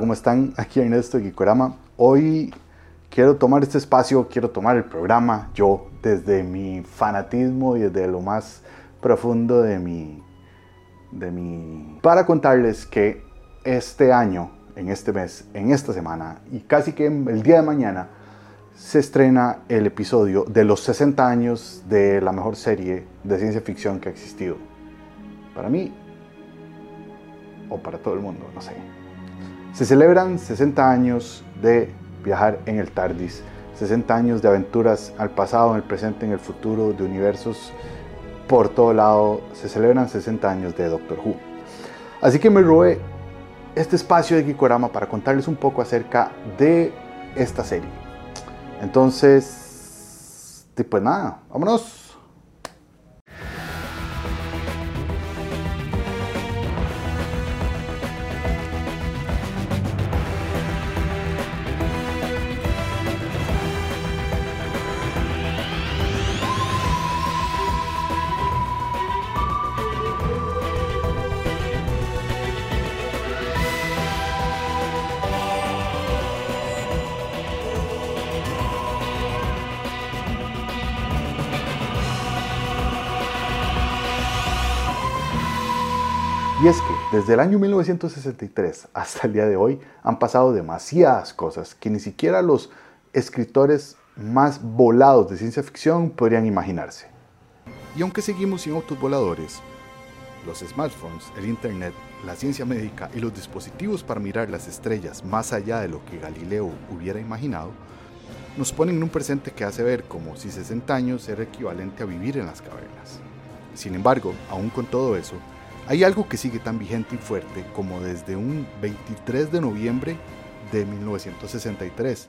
¿cómo están? Aquí Ernesto de Gikorama. Hoy quiero tomar este espacio, quiero tomar el programa yo desde mi fanatismo y desde lo más profundo de mi, de mi... para contarles que este año, en este mes, en esta semana y casi que el día de mañana se estrena el episodio de los 60 años de la mejor serie de ciencia ficción que ha existido. Para mí, o para todo el mundo, no sé. Se celebran 60 años de viajar en el TARDIS, 60 años de aventuras al pasado, en el presente, en el futuro, de universos por todo lado. Se celebran 60 años de Doctor Who. Así que me robé este espacio de Gikorama para contarles un poco acerca de esta serie. Entonces, pues nada, vámonos. Y es que desde el año 1963 hasta el día de hoy han pasado demasiadas cosas que ni siquiera los escritores más volados de ciencia ficción podrían imaginarse. Y aunque seguimos sin autos voladores, los smartphones, el internet, la ciencia médica y los dispositivos para mirar las estrellas más allá de lo que Galileo hubiera imaginado, nos ponen en un presente que hace ver como si 60 años era equivalente a vivir en las cavernas. Sin embargo, aún con todo eso, hay algo que sigue tan vigente y fuerte como desde un 23 de noviembre de 1963,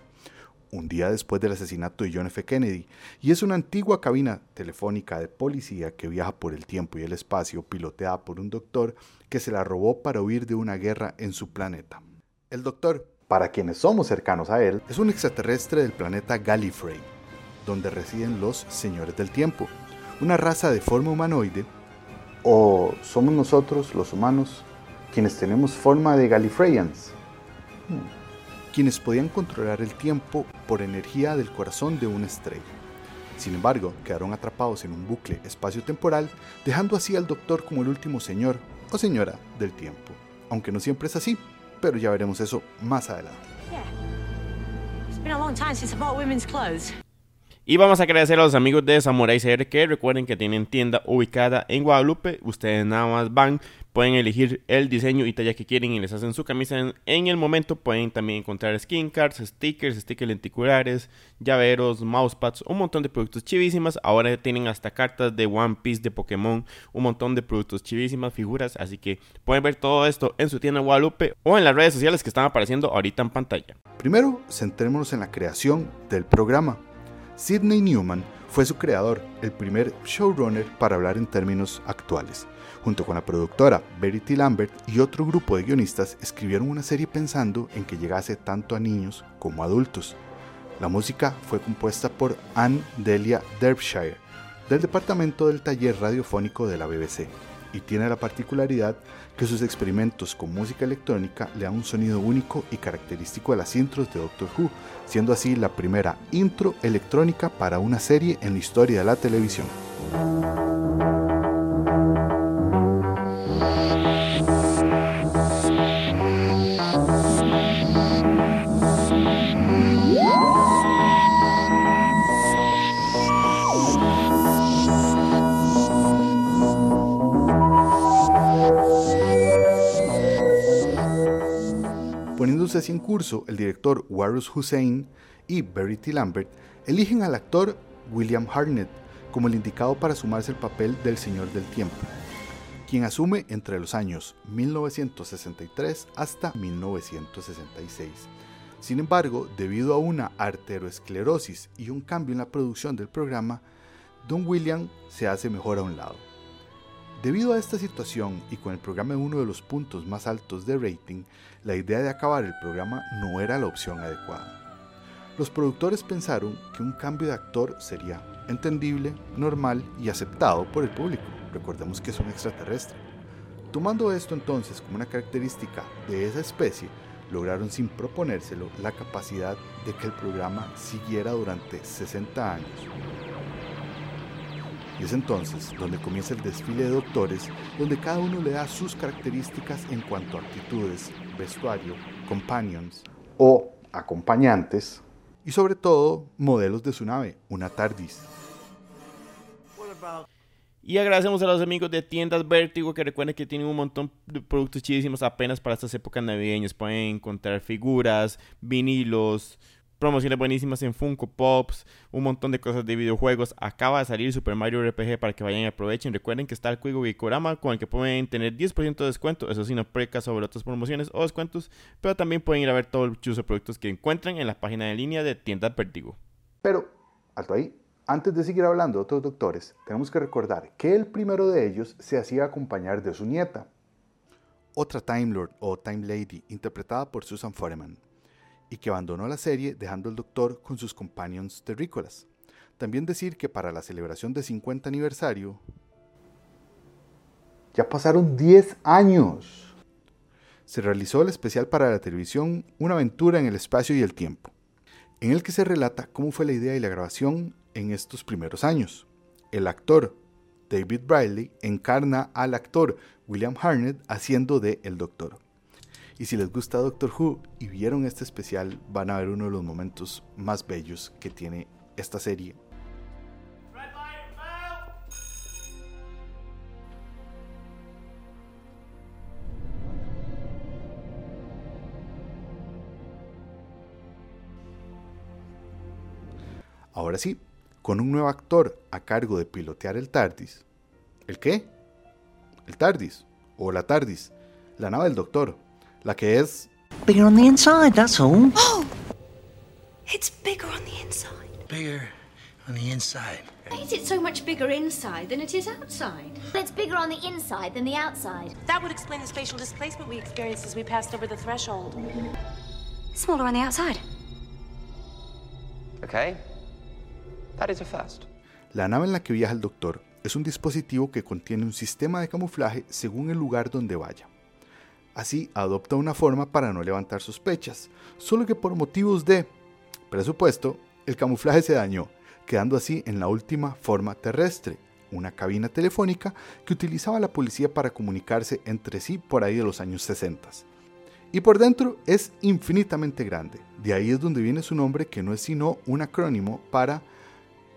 un día después del asesinato de John F. Kennedy, y es una antigua cabina telefónica de policía que viaja por el tiempo y el espacio piloteada por un doctor que se la robó para huir de una guerra en su planeta. El doctor, para quienes somos cercanos a él, es un extraterrestre del planeta Gallifrey, donde residen los Señores del Tiempo, una raza de forma humanoide ¿O somos nosotros, los humanos, quienes tenemos forma de Gallifreyans? Hmm. Quienes podían controlar el tiempo por energía del corazón de una estrella. Sin embargo, quedaron atrapados en un bucle espacio-temporal, dejando así al Doctor como el último señor o señora del tiempo. Aunque no siempre es así, pero ya veremos eso más adelante. Y vamos a agradecer a los amigos de Samurai CR que recuerden que tienen tienda ubicada en Guadalupe. Ustedes nada más van, pueden elegir el diseño y talla que quieren y les hacen su camisa en, el momento. Pueden también encontrar skin cards, stickers, stickers lenticulares, llaveros, mousepads, un montón de productos chivísimas. Ahora tienen hasta cartas de One Piece, de Pokémon, un montón de productos chivísimas, figuras. Así que pueden ver todo esto en su tienda Guadalupe o en las redes sociales que están apareciendo ahorita en pantalla. Primero, centrémonos en la creación del programa. Sidney Newman fue su creador, el primer showrunner para hablar en términos actuales. Junto con la productora Verity Lambert y otro grupo de guionistas escribieron una serie pensando en que llegase tanto a niños como a adultos. La música fue compuesta por Anne Delia Derbyshire, del departamento del taller radiofónico de la BBC y tiene la particularidad que sus experimentos con música electrónica le dan un sonido único y característico a las intros de Doctor Who, siendo así la primera intro electrónica para una serie en la historia de la televisión. En curso, el director Warus Hussein y Verity Lambert eligen al actor William Hartnett como el indicado para sumarse al papel del Señor del Tiempo, quien asume entre los años 1963 hasta 1966. Sin embargo, debido a una arteriosclerosis y un cambio en la producción del programa, Don William se hace mejor a un lado. Debido a esta situación y con el programa en uno de los puntos más altos de rating, la idea de acabar el programa no era la opción adecuada. Los productores pensaron que un cambio de actor sería entendible, normal y aceptado por el público. Recordemos que es un extraterrestre. Tomando esto entonces como una característica de esa especie, lograron sin proponérselo la capacidad de que el programa siguiera durante 60 años. Y es entonces donde comienza el desfile de doctores, donde cada uno le da sus características en cuanto a actitudes, vestuario, companions o acompañantes, y sobre todo modelos de su nave, una TARDIS. Y agradecemos a los amigos de tiendas Vértigo que recuerden que tienen un montón de productos chidísimos apenas para estas épocas navideñas. Pueden encontrar figuras, vinilos, promociones buenísimas en Funko Pops, un montón de cosas de videojuegos. Acaba de salir Super Mario RPG para que vayan y aprovechen. Recuerden que está el Cuigo Gikorama con el que pueden tener 10% de descuento. Eso sí, no preca sobre otras promociones o descuentos. Pero también pueden ir a ver todo el chuzo de productos que encuentran en la página de línea de tiendas Vértigo. Pero, hasta ahí, antes de seguir hablando de otros doctores, tenemos que recordar que el primero de ellos se hacía acompañar de su nieta, otra Time Lord o Time Lady, interpretada por Susan Foreman, y que abandonó la serie dejando al doctor con sus companions terrícolas. También decir que para la celebración de 50 aniversario, ya pasaron 10 años. Se realizó el especial para la televisión Una aventura en el espacio y el tiempo, en el que se relata cómo fue la idea y la grabación en estos primeros años. El actor David Briley encarna al actor William Harnett haciendo de El Doctor. Y si les gusta Doctor Who y vieron este especial, van a ver uno de los momentos más bellos que tiene esta serie. Ahora sí, con un nuevo actor a cargo de pilotear el TARDIS. ¿El qué? El TARDIS, o la TARDIS, la nave del Doctor, la que es... Bigger on the inside, that's all. Oh! It's bigger on the inside. Bigger on the inside. Is it so much bigger inside than it is outside? It's bigger on the inside than the outside. That would explain the spatial displacement we experienced as we passed over the threshold. Smaller on the outside. Okay. That is a first. La nave en la que viaja el doctor es un dispositivo que contiene un sistema de camuflaje según el lugar donde vaya. Así adopta una forma para no levantar sospechas, solo que por motivos de presupuesto, el camuflaje se dañó, quedando así en la última forma terrestre, una cabina telefónica que utilizaba la policía para comunicarse entre sí por ahí de los años 60. Y por dentro es infinitamente grande, de ahí es donde viene su nombre que no es sino un acrónimo para,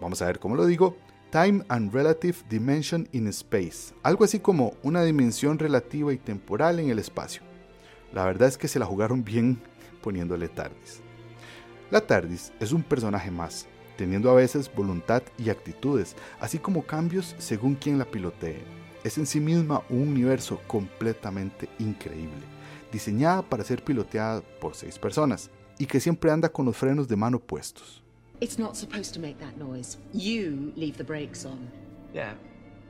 vamos a ver cómo lo digo, Time and Relative Dimension in Space, algo así como una dimensión relativa y temporal en el espacio. La verdad es que se la jugaron bien poniéndole TARDIS. La TARDIS es un personaje más, teniendo a veces voluntad y actitudes, así como cambios según quien la pilotee. Es en sí misma un universo completamente increíble, diseñada para ser piloteada por seis personas, y que siempre anda con los frenos de mano puestos. It's not supposed to make that noise. You leave the brakes on. Yeah.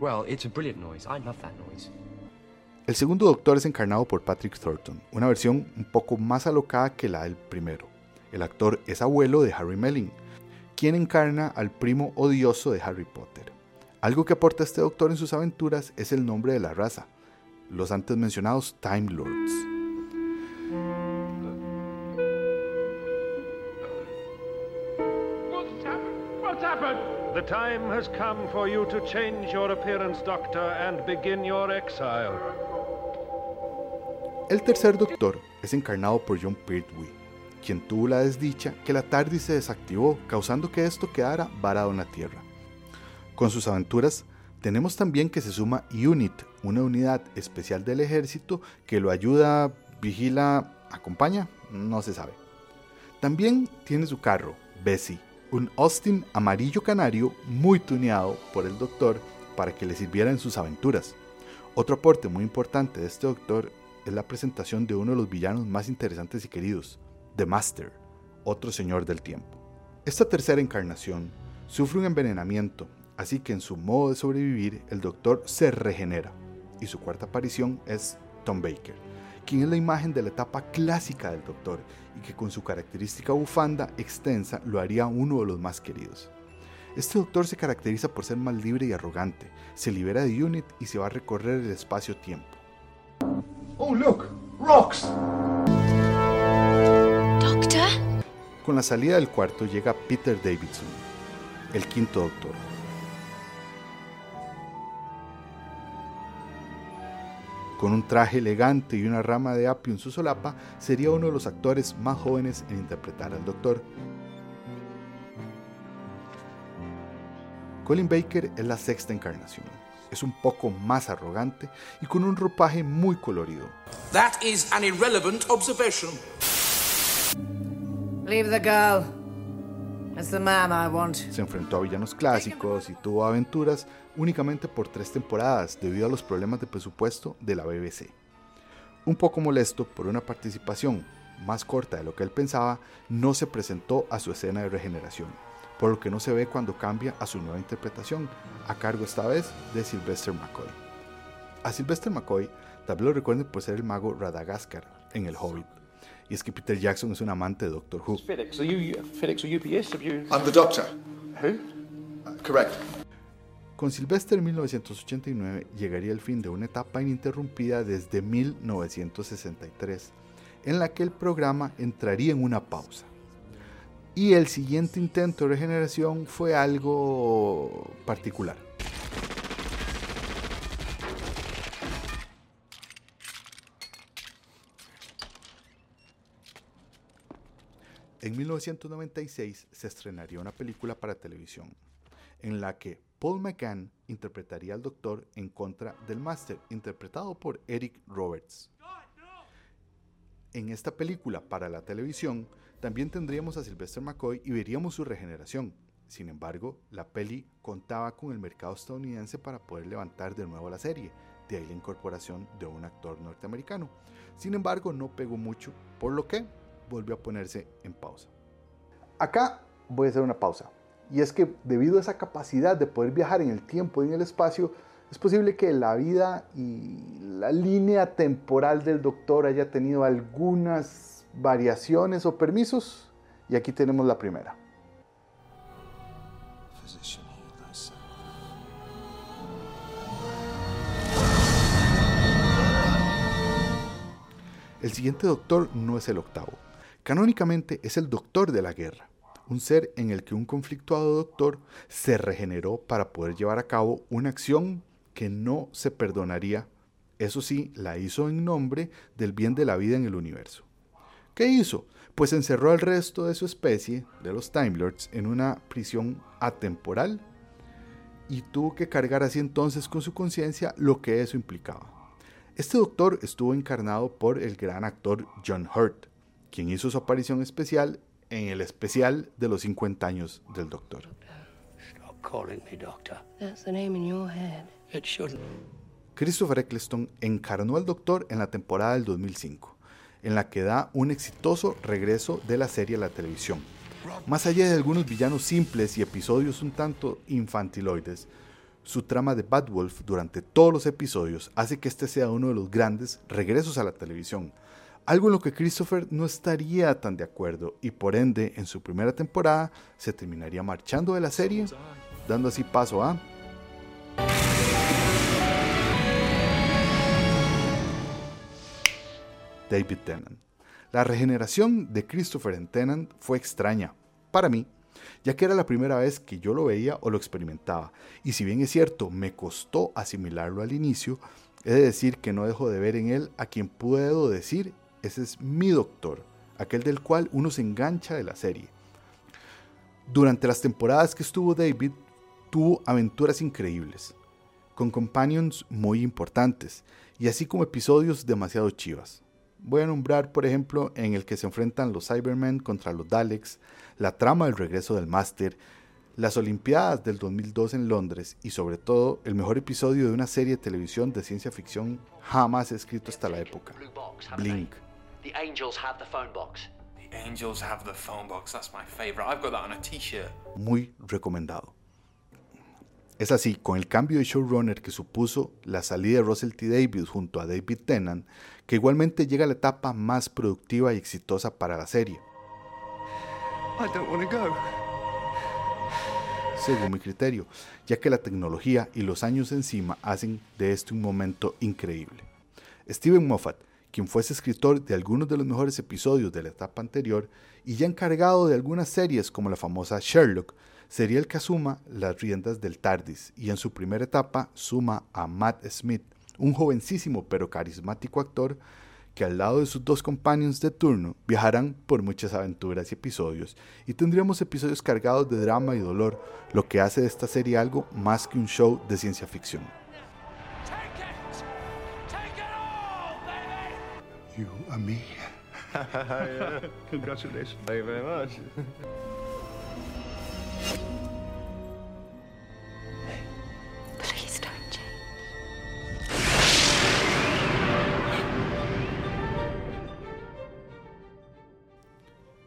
Well, it's a brilliant noise. I love that noise. El segundo Doctor es encarnado por Patrick Thornton, una versión un poco más alocada que la del primero. El actor es abuelo de Harry Melling, quien encarna al primo odioso de Harry Potter. Algo que aporta este Doctor en sus aventuras es el nombre de la raza, los antes mencionados Time Lords. Time has come for you to change your appearance, Doctor, and begin your exile. El tercer Doctor es encarnado por John Pertwee, quien tuvo la desdicha que la TARDIS se desactivó, causando que esto quedara varado en la Tierra. Con sus aventuras, tenemos también que se suma UNIT, una unidad especial del ejército que lo ayuda, vigila, acompaña, no se sabe. También tiene su carro, Bessie, un Austin amarillo canario muy tuneado por el Doctor para que le sirviera en sus aventuras. Otro aporte muy importante de este Doctor es la presentación de uno de los villanos más interesantes y queridos, The Master, otro señor del tiempo. Esta tercera encarnación sufre un envenenamiento, así que en su modo de sobrevivir el Doctor se regenera, y su cuarta aparición es Tom Baker, quien es la imagen de la etapa clásica del Doctor y que con su característica bufanda extensa lo haría uno de los más queridos. Este Doctor se caracteriza por ser más libre y arrogante, se libera de Unit y se va a recorrer el espacio-tiempo. Oh, look! Rocks! Con la salida del cuarto llega Peter Davidson, el quinto doctor. Con un traje elegante y una rama de apio en su solapa, sería uno de los actores más jóvenes en interpretar al doctor. Colin Baker es la sexta encarnación. Es un poco más arrogante y con un ropaje muy colorido. That is an irrelevant observation. Leave the girl. Want. Se enfrentó a villanos clásicos y tuvo aventuras únicamente por tres temporadas debido a los problemas de presupuesto de la BBC. Un poco molesto por una participación más corta de lo que él pensaba, no se presentó a su escena de regeneración, por lo que no se ve cuando cambia a su nueva interpretación, a cargo esta vez de Sylvester McCoy. A Sylvester McCoy también lo recuerden por ser el mago Radagast en El Hobbit. Y es que Peter Jackson es un amante de Doctor Who. FedEx, are you FedEx or UPS? Have you... I'm the doctor. Who? Uh, correct. Con Sylvester en 1989 llegaría el fin de una etapa ininterrumpida desde 1963, en la que el programa entraría en una pausa. Y el siguiente intento de regeneración fue algo particular. En 1996 se estrenaría una película para televisión, en la que Paul McGann interpretaría al Doctor en contra del Master, interpretado por Eric Roberts. En esta película para la televisión también tendríamos a Sylvester McCoy y veríamos su regeneración. Sin embargo, la peli contaba con el mercado estadounidense para poder levantar de nuevo la serie, de ahí la incorporación de un actor norteamericano. Sin embargo, no pegó mucho, por lo que volvió a ponerse en pausa. Acá voy a hacer una pausa. Y es que debido a esa capacidad de poder viajar en el tiempo y en el espacio, es posible que la vida y la línea temporal del doctor haya tenido algunas variaciones o permisos. Y aquí tenemos la primera. El siguiente doctor no es el octavo. Canónicamente es el doctor de la guerra, un ser en el que un conflictuado doctor se regeneró para poder llevar a cabo una acción que no se perdonaría. Eso sí, la hizo en nombre del bien de la vida en el universo. ¿Qué hizo? Pues encerró al resto de su especie, de los Time Lords, en una prisión atemporal y tuvo que cargar así entonces con su conciencia lo que eso implicaba. Este doctor estuvo encarnado por el gran actor John Hurt, quien hizo su aparición especial en el especial de los 50 años del doctor. Christopher Eccleston encarnó al doctor en la temporada del 2005, en la que da un exitoso regreso de la serie a la televisión. Más allá de algunos villanos simples y episodios un tanto infantiloides, su trama de Bad Wolf durante todos los episodios hace que este sea uno de los grandes regresos a la televisión, algo en lo que Christopher no estaría tan de acuerdo y por ende en su primera temporada se terminaría marchando de la serie, dando así paso a... David Tennant. La regeneración de Christopher en Tennant fue extraña, para mí, ya que era la primera vez que yo lo veía o lo experimentaba, y si bien es cierto, me costó asimilarlo al inicio, he de decir que no dejo de ver en él a quien puedo decir, ese es mi doctor, aquel del cual uno se engancha de la serie. Durante las temporadas que estuvo David, tuvo aventuras increíbles, con companions muy importantes, y así como episodios demasiado chivas. Voy a nombrar, por ejemplo, en el que se enfrentan los Cybermen contra los Daleks, la trama del regreso del Máster, las Olimpiadas del 2002 en Londres y sobre todo el mejor episodio de una serie de televisión de ciencia ficción jamás escrito hasta la época, Blink. The angels have the phone box. The angels have the phone box. That's my favorite. I've got that on a t-shirt. Muy recomendado. Es así, con el cambio de showrunner que supuso la salida de Russell T. Davies junto a David Tennant, que igualmente llega a la etapa más productiva y exitosa para la serie. I don't want to go. Según mi criterio, ya que la tecnología y los años encima hacen de este un momento increíble. Steven Moffat, quien fuese escritor de algunos de los mejores episodios de la etapa anterior y ya encargado de algunas series como la famosa Sherlock, sería el que asuma las riendas del TARDIS y en su primera etapa suma a Matt Smith, un jovencísimo pero carismático actor que al lado de sus dos companions de turno viajarán por muchas aventuras y episodios y tendríamos episodios cargados de drama y dolor, lo que hace de esta serie algo más que un show de ciencia ficción. You and me. yeah. Congratulations. Thank you very much. Please don't change.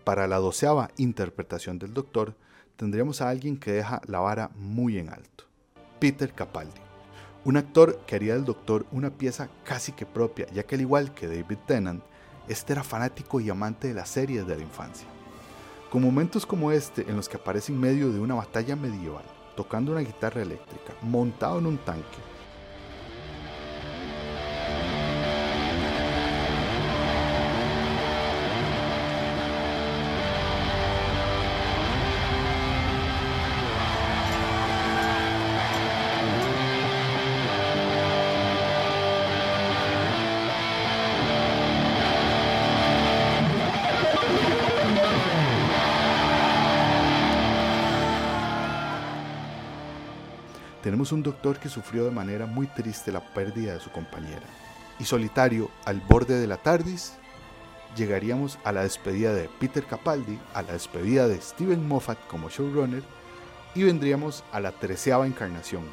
Para la doceava interpretación del Doctor, tendríamos a alguien que deja la vara muy en alto. Peter Capaldi, un actor que haría del Doctor una pieza casi que propia, ya que al igual que David Tennant, este era fanático y amante de las series de la infancia. Con momentos como este, en los que aparece en medio de una batalla medieval, tocando una guitarra eléctrica, montado en un tanque, tenemos un doctor que sufrió de manera muy triste la pérdida de su compañera. Y solitario, al borde de la TARDIS, llegaríamos a la despedida de Peter Capaldi, a la despedida de Steven Moffat como showrunner, y vendríamos a la treceava encarnación,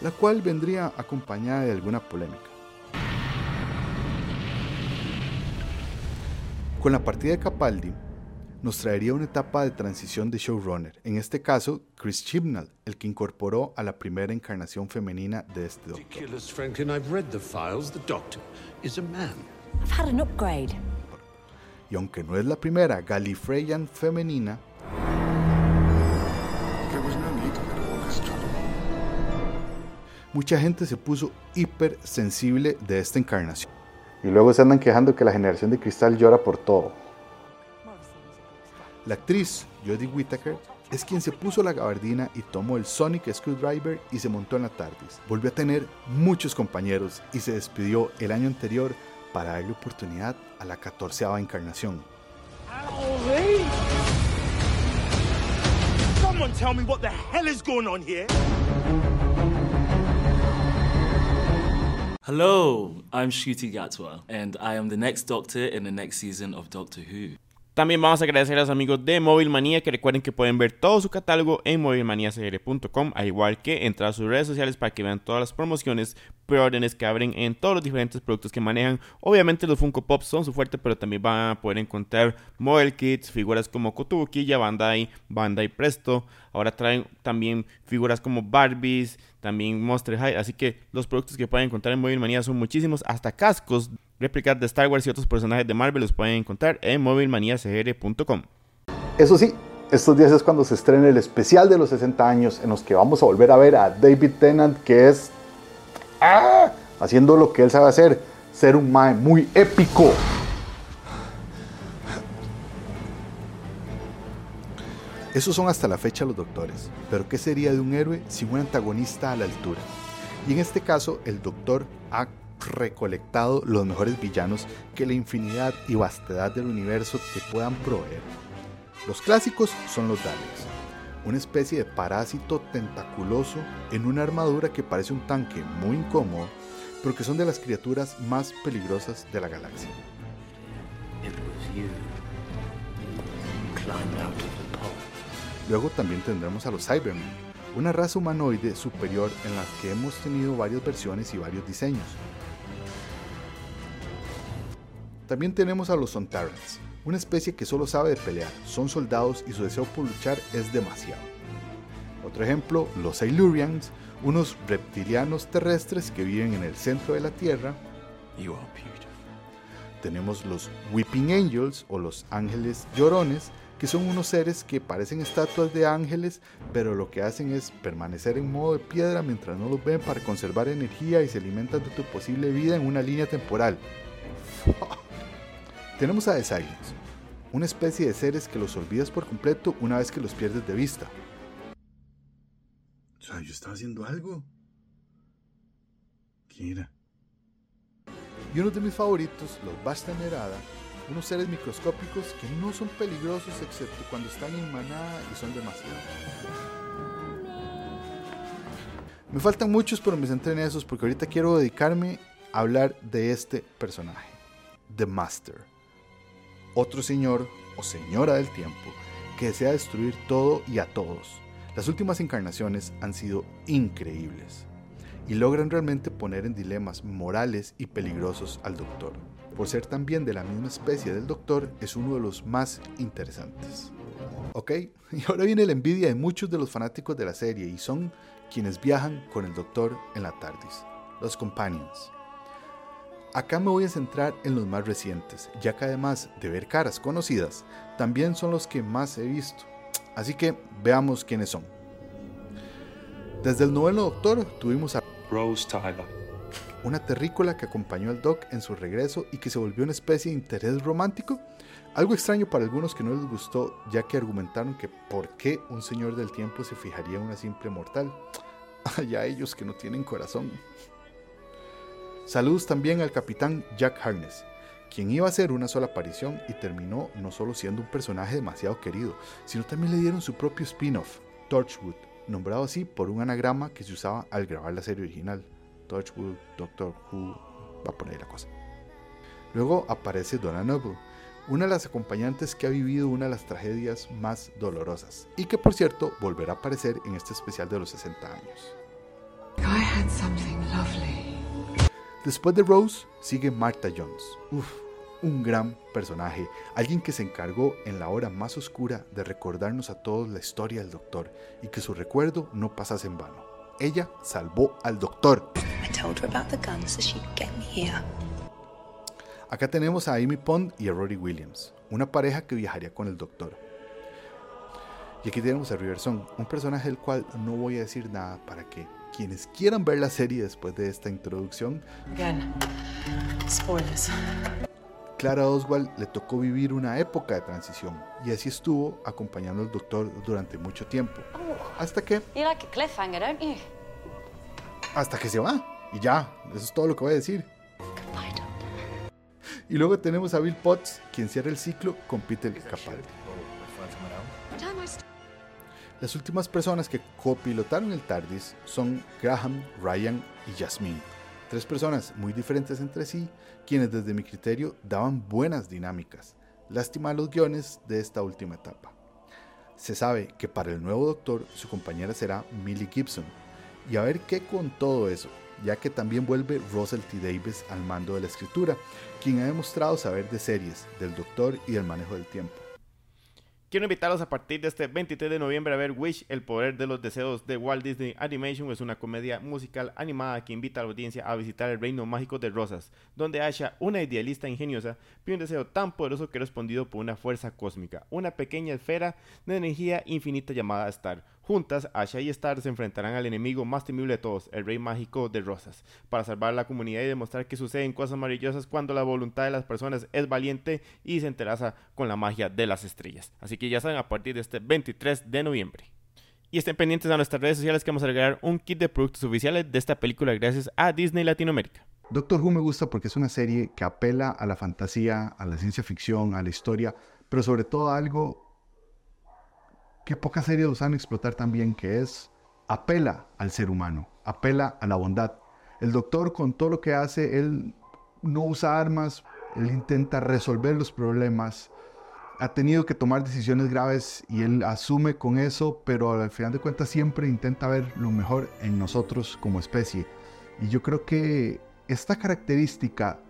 la cual vendría acompañada de alguna polémica. Con la partida de Capaldi, nos traería una etapa de transición de showrunner, en este caso Chris Chibnall, el que incorporó a la primera encarnación femenina de este doctor. Ridiculous, Franklin. I've read the files. The doctor is a man. I've had an upgrade. Y aunque no es la primera Gallifreyan femenina, There was no need to get all this trouble. mucha gente se puso hipersensible de esta encarnación. Y luego se andan quejando que la generación de cristal llora por todo. La actriz Jodie Whittaker es quien se puso la gabardina y tomó el Sonic Screwdriver y se montó en la TARDIS. Volvió a tener muchos compañeros y se despidió el año anterior para darle oportunidad a la catorceava encarnación. Someone tell me what the hell is going on here? Hello, I'm Shuti Gatwa, and I am the next Doctor in the next season of Doctor Who. También vamos a agradecer a los amigos de Móvil Manía que recuerden que pueden ver todo su catálogo en movilmaniacr.com, al igual que entrar a sus redes sociales para que vean todas las promociones, preórdenes que abren en todos los diferentes productos que manejan. Obviamente los Funko Pops son su fuerte, pero también van a poder encontrar model kits, figuras como Kotobukiya, Bandai, Bandai Presto. Ahora traen también figuras como Barbies, también Monster High, así que los productos que pueden encontrar en Móvil Manía son muchísimos, hasta cascos réplicas de Star Wars y otros personajes de Marvel los pueden encontrar en movilmaniacr.com. Eso sí, estos días es cuando se estrena el especial de los 60 años en los que vamos a volver a ver a David Tennant que es ¡ah! haciendo lo que él sabe hacer, ser un mae muy épico. Esos son hasta la fecha los doctores, pero ¿qué sería de un héroe sin un antagonista a la altura? Y en este caso, el doctor ha recolectado los mejores villanos que la infinidad y vastedad del universo te puedan proveer. Los clásicos son los Daleks, una especie de parásito tentaculoso en una armadura que parece un tanque muy incómodo, pero que son de las criaturas más peligrosas de la galaxia. Luego también tendremos a los Cybermen, una raza humanoide superior en la que hemos tenido varias versiones y varios diseños. También tenemos a los Sontarans, una especie que solo sabe de pelear, son soldados y su deseo por luchar es demasiado. Otro ejemplo, los Silurians, unos reptilianos terrestres que viven en el centro de la Tierra. Tenemos los Weeping Angels o los ángeles llorones, que son unos seres que parecen estatuas de ángeles, pero lo que hacen es permanecer en modo de piedra mientras no los ven para conservar energía y se alimentan de tu posible vida en una línea temporal. Tenemos a The Silence, una especie de seres que los olvidas por completo una vez que los pierdes de vista. O sea, yo estaba haciendo algo. ¿Quién era? Y uno de mis favoritos, los Basta Nerada, unos seres microscópicos que no son peligrosos excepto cuando están en manada y son demasiado. Me faltan muchos, pero me centré en esos porque ahorita quiero dedicarme a hablar de este personaje, The Master. Otro señor o señora del tiempo que desea destruir todo y a todos. Las últimas encarnaciones han sido increíbles y logran realmente poner en dilemas morales y peligrosos al Doctor. Por ser también de la misma especie del Doctor, es uno de los más interesantes. ¿Ok? Y ahora viene la envidia de muchos de los fanáticos de la serie y son quienes viajan con el Doctor en la TARDIS, los Companions. Acá me voy a centrar en los más recientes, ya que además de ver caras conocidas, también son los que más he visto. Así que veamos quiénes son. Desde el noveno Doctor tuvimos a Rose Tyler, una terrícola que acompañó al Doc en su regreso y que se volvió una especie de interés romántico. Algo extraño para algunos que no les gustó, ya que argumentaron que por qué un señor del tiempo se fijaría en una simple mortal. Allá ellos que no tienen corazón. Saludos también al capitán Jack Harness, quien iba a hacer una sola aparición y terminó no solo siendo un personaje demasiado querido, sino también le dieron su propio spin-off, Torchwood, nombrado así por un anagrama que se usaba al grabar la serie original. Torchwood, Doctor Who, va a poner la cosa. Luego aparece Donna Noble, una de las acompañantes que ha vivido una de las tragedias más dolorosas y que por cierto volverá a aparecer en este especial de los 60 años. Después de Rose sigue Martha Jones. Uf, un gran personaje, alguien que se encargó en la hora más oscura de recordarnos a todos la historia del doctor y que su recuerdo no pasase en vano. Ella salvó al doctor. Acá tenemos a Amy Pond y a Rory Williams, una pareja que viajaría con el doctor. Y aquí tenemos a Riverson, un personaje del cual no voy a decir nada para que quienes quieran ver la serie después de esta introducción. Again, spoilers. Clara Oswald le tocó vivir una época de transición y así estuvo acompañando al doctor durante mucho tiempo. Hasta que. You like a cliffhanger, don't you? Hasta que se va. Y ya, eso es todo lo que voy a decir. Y luego tenemos a Bill Potts, quien cierra el ciclo con Peter Capaldi. Las últimas personas que copilotaron el TARDIS son Graham, Ryan y Jasmine. Tres personas muy diferentes entre sí, quienes desde mi criterio daban buenas dinámicas. Lástima los guiones de esta última etapa. Se sabe que para el nuevo doctor su compañera será Millie Gibson. Y a ver qué con todo eso, ya que también vuelve Russell T. Davis al mando de la escritura, quien ha demostrado saber de series, del doctor y del manejo del tiempo. Quiero invitarlos a partir de este 23 de noviembre a ver Wish, el poder de los deseos de Walt Disney Animation. Es una comedia musical animada que invita a la audiencia a visitar el reino mágico de Rosas, donde Asha, una idealista ingeniosa, pide un deseo tan poderoso que es respondido por una fuerza cósmica, una pequeña esfera de energía infinita llamada Star. Juntas, Asha y Star se enfrentarán al enemigo más temible de todos, el rey mágico de Rosas, para salvar la comunidad y demostrar que suceden cosas maravillosas cuando la voluntad de las personas es valiente y se enteraza con la magia de las estrellas. Así que ya saben, a partir de este 23 de noviembre. Y estén pendientes a nuestras redes sociales que vamos a agregar un kit de productos oficiales de esta película gracias a Disney Latinoamérica. Doctor Who me gusta porque es una serie que apela a la fantasía, a la ciencia ficción, a la historia, pero sobre todo a algo que pocas series usan explotar también, que es apela al ser humano, apela a la bondad. El doctor con todo lo que hace, él no usa armas, él intenta resolver los problemas, ha tenido que tomar decisiones graves y él asume con eso, pero al final de cuentas siempre intenta ver lo mejor en nosotros como especie. Y yo creo que esta característica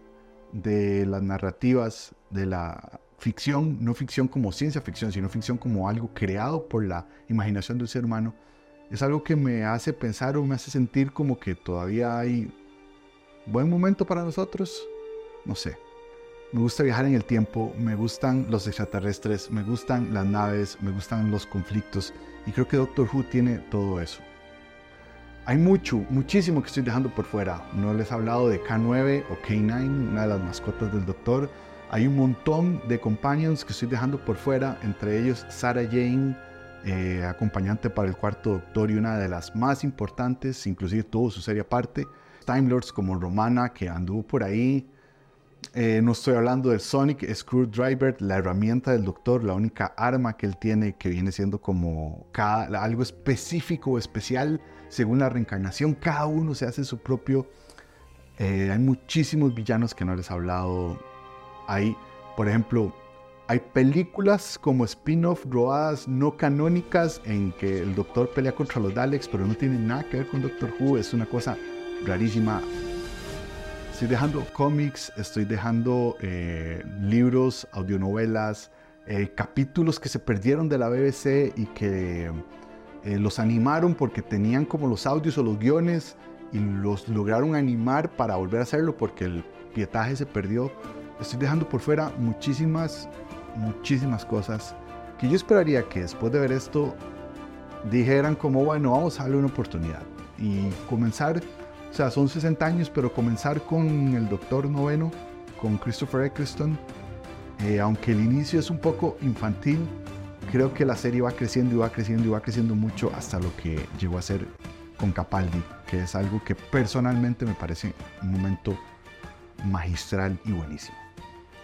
de las narrativas de la ficción, no ficción como ciencia ficción, sino ficción como algo creado por la imaginación del ser humano, es algo que me hace pensar o me hace sentir como que todavía hay buen momento para nosotros. No sé. Me gusta viajar en el tiempo, me gustan los extraterrestres, me gustan las naves, me gustan los conflictos y creo que Doctor Who tiene todo eso. Hay mucho, muchísimo que estoy dejando por fuera. No les he hablado de K9 o K9, una de las mascotas del doctor. Hay un montón de companions que estoy dejando por fuera, entre ellos Sarah Jane, eh, acompañante para el cuarto doctor y una de las más importantes, inclusive tuvo su serie aparte. Time Lords como Romana, que anduvo por ahí. Eh, no estoy hablando del Sonic Screwdriver, la herramienta del doctor, la única arma que él tiene que viene siendo como cada, algo específico o especial según la reencarnación. Cada uno se hace su propio. Eh, hay muchísimos villanos que no les he hablado. Hay, por ejemplo, hay películas como spin-off robadas no canónicas en que el doctor pelea contra los Daleks, pero no tienen nada que ver con Doctor Who. Es una cosa rarísima. Estoy dejando cómics, estoy dejando eh, libros, audionovelas, eh, capítulos que se perdieron de la BBC y que eh, los animaron porque tenían como los audios o los guiones y los lograron animar para volver a hacerlo porque el pietaje se perdió. Estoy dejando por fuera muchísimas, muchísimas cosas que yo esperaría que después de ver esto dijeran como, bueno, vamos a darle una oportunidad y comenzar o sea, son 60 años, pero comenzar con el Doctor Noveno, con Christopher Eccleston, eh, aunque el inicio es un poco infantil, creo que la serie va creciendo y va creciendo y va creciendo mucho hasta lo que llegó a ser con Capaldi, que es algo que personalmente me parece un momento magistral y buenísimo.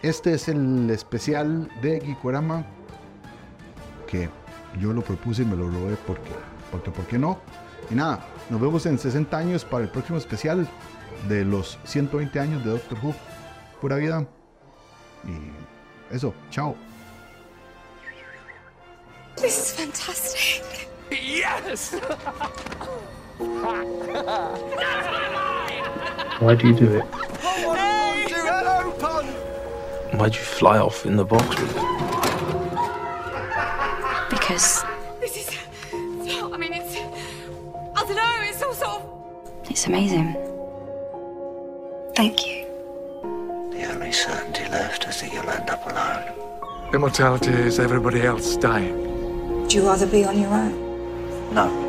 Este es el especial de Gikorama que yo lo propuse y me lo robé porque, porque, ¿por qué no? Y nada, nos vemos en 60 años para el próximo especial de los 120 años de Doctor Who. Pura vida. Y eso, chao. This is fantastic. Yes! Why do you do it? Hey! Hello, Pun! Why'd you fly off in the box with it? Because This is. I mean, it's. I don't know, it's all sort of. it's amazing. Thank you. The only certainty left is that you'll end up alone. Immortality is everybody else dying. Would you rather be on your own? No.